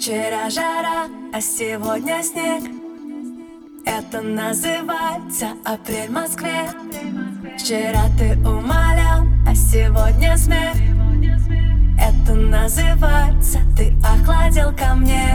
Вчера жара, а сегодня снег. Это называется апрель в Москве. Вчера ты умолял, а сегодня смех. Это называется ты охладил ко мне.